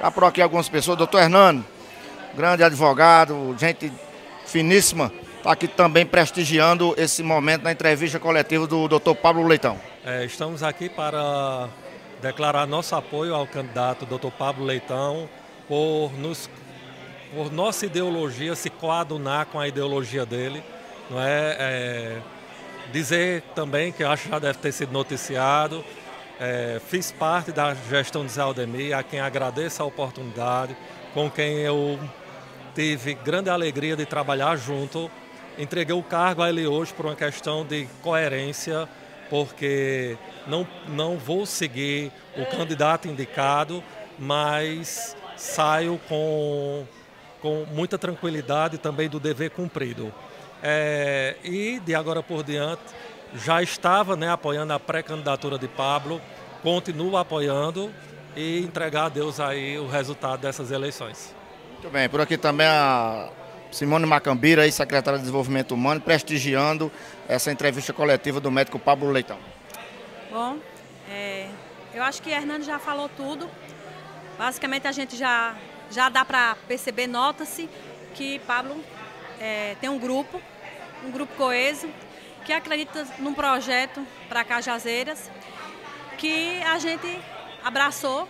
Já por aqui algumas pessoas, doutor Hernando, grande advogado, gente finíssima, está aqui também prestigiando esse momento na entrevista coletiva do doutor Pablo Leitão. É, estamos aqui para declarar nosso apoio ao candidato doutor Pablo Leitão por, nos, por nossa ideologia se coadunar com a ideologia dele. Não é, é dizer também que acho que já deve ter sido noticiado é, fiz parte da gestão de Zé Aldemir, a quem agradeço a oportunidade, com quem eu tive grande alegria de trabalhar junto. Entreguei o cargo a ele hoje por uma questão de coerência, porque não, não vou seguir o candidato indicado, mas saio com, com muita tranquilidade também do dever cumprido. É, e de agora por diante, já estava né, apoiando a pré-candidatura de Pablo, continuo apoiando e entregar a Deus aí o resultado dessas eleições. Muito bem, por aqui também a Simone Macambira, aí, secretária de Desenvolvimento Humano, prestigiando essa entrevista coletiva do médico Pablo Leitão. Bom, é, eu acho que Hernando já falou tudo. Basicamente a gente já, já dá para perceber, nota-se que Pablo é, tem um grupo, um grupo coeso, que acredita num projeto para Cajazeiras, que a gente abraçou,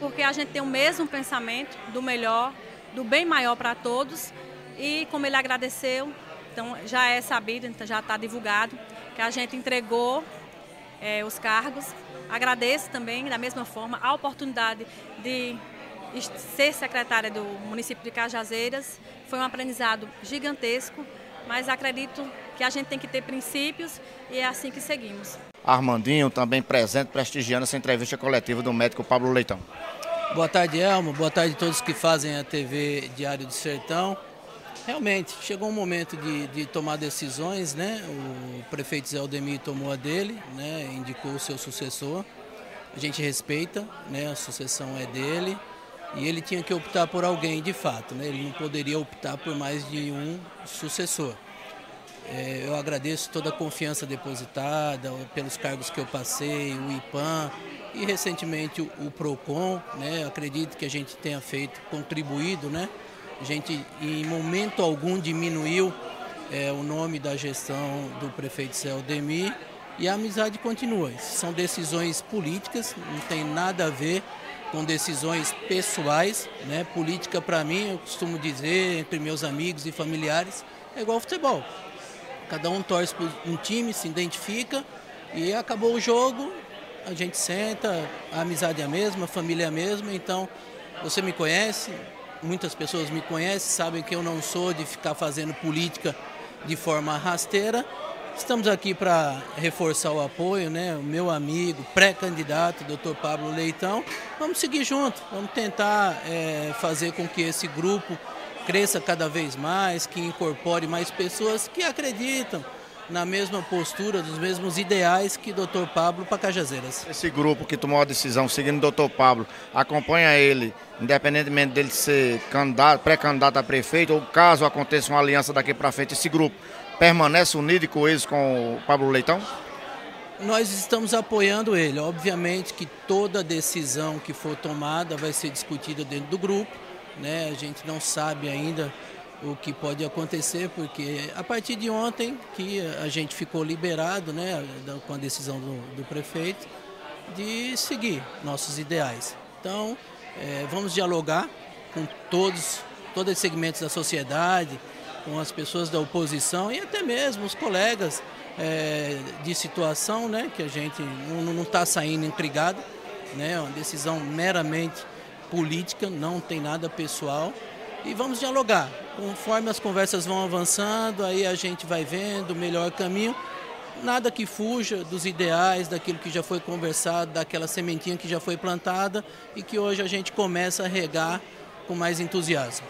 porque a gente tem o mesmo pensamento do melhor, do bem maior para todos. E como ele agradeceu, então já é sabido, então já está divulgado, que a gente entregou é, os cargos. Agradeço também, da mesma forma, a oportunidade de ser secretária do município de Cajazeiras. Foi um aprendizado gigantesco, mas acredito que a gente tem que ter princípios e é assim que seguimos. Armandinho também presente, prestigiando essa entrevista coletiva do médico Pablo Leitão. Boa tarde, Elmo. Boa tarde a todos que fazem a TV Diário do Sertão. Realmente, chegou um momento de, de tomar decisões, né? O prefeito Zé Aldemir tomou a dele, né? indicou o seu sucessor. A gente respeita, né? a sucessão é dele. E ele tinha que optar por alguém de fato, né? ele não poderia optar por mais de um sucessor. É, eu agradeço toda a confiança depositada pelos cargos que eu passei, o IPAM e recentemente o, PROCON. Né? Acredito que a gente tenha feito, contribuído. Né? A gente em momento algum diminuiu é, o nome da gestão do prefeito Céu Demi e a amizade continua. São decisões políticas, não tem nada a ver com decisões pessoais. Né? Política para mim, eu costumo dizer entre meus amigos e familiares, é igual futebol. Cada um torce para um time, se identifica e acabou o jogo, a gente senta, a amizade é a mesma, a família é a mesma, então você me conhece, muitas pessoas me conhecem, sabem que eu não sou de ficar fazendo política de forma rasteira. Estamos aqui para reforçar o apoio, né? O meu amigo, pré-candidato, doutor Pablo Leitão. Vamos seguir junto, vamos tentar é, fazer com que esse grupo cresça cada vez mais, que incorpore mais pessoas que acreditam na mesma postura, dos mesmos ideais que Dr. Pablo Pacajazeiras. Esse grupo que tomou a decisão seguindo o Dr. Pablo acompanha ele, independentemente dele ser candidato, pré-candidato a prefeito, ou caso aconteça uma aliança daqui para frente, esse grupo permanece unido e coeso com o Pablo Leitão? Nós estamos apoiando ele. Obviamente que toda decisão que for tomada vai ser discutida dentro do grupo né? A gente não sabe ainda o que pode acontecer, porque a partir de ontem que a gente ficou liberado, né, com a decisão do, do prefeito, de seguir nossos ideais. Então, é, vamos dialogar com todos, todos os segmentos da sociedade, com as pessoas da oposição e até mesmo os colegas é, de situação, né, que a gente não está saindo intrigado, né, uma decisão meramente política, não tem nada pessoal. E vamos dialogar. Conforme as conversas vão avançando, aí a gente vai vendo o melhor caminho. Nada que fuja dos ideais, daquilo que já foi conversado, daquela sementinha que já foi plantada e que hoje a gente começa a regar com mais entusiasmo.